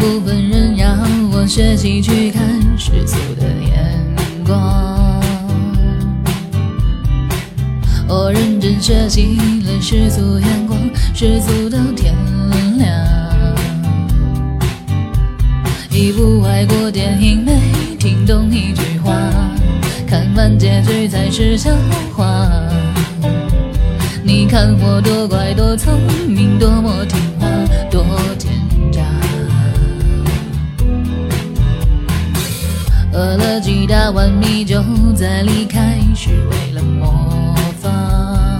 部分人让我学习去看世俗的眼光。我认真学习了世俗眼光，世俗到天亮。一部外国电影没听懂一句话，看完结局才是笑话。你看我多乖多聪明，多么听话，多奸诈。喝了几大碗米酒再离开，是为了模仿。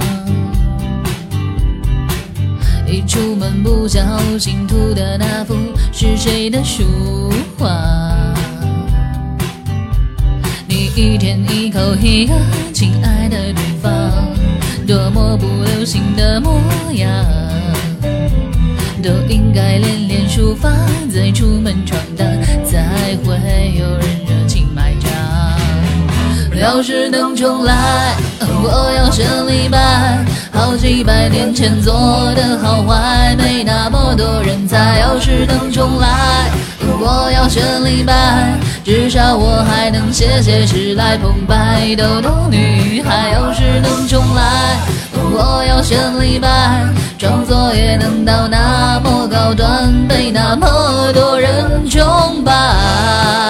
一出门不小心涂的那幅是谁的书画？你一天一口一个亲爱的对方，多么不流行的模样，都应该练练书法，再出门闯荡，才会有人。要是能重来，我要选李白。好几百年前做的好坏，没那么多人猜。要是能重来，我要选李白，至少我还能写写诗来澎湃逗逗女孩。要是能重来，我要选李白，创作也能到那么高端，被那么多人崇拜。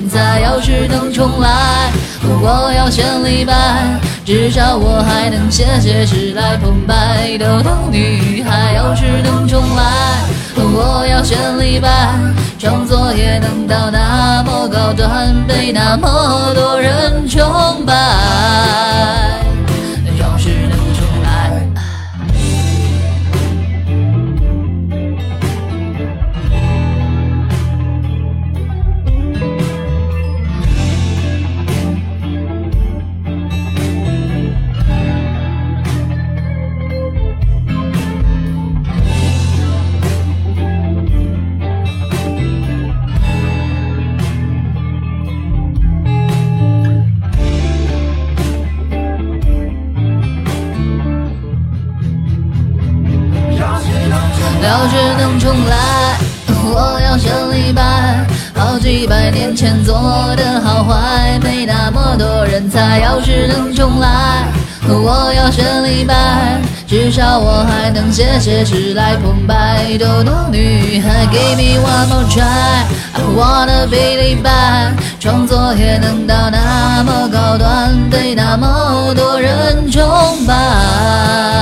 现在。要是能重来，我要选李白，至少我还能写写诗来澎湃逗逗女孩。要是能重来，我要选李白，创作也能到那么高端，被那么多人崇拜。好几百年前做的好坏，没那么多人猜。要是能重来，我要选李白，至少我还能写写诗来澎湃逗逗女孩。Give me one more try, I wanna be 李白，创作也能到那么高端，被那么多人崇拜。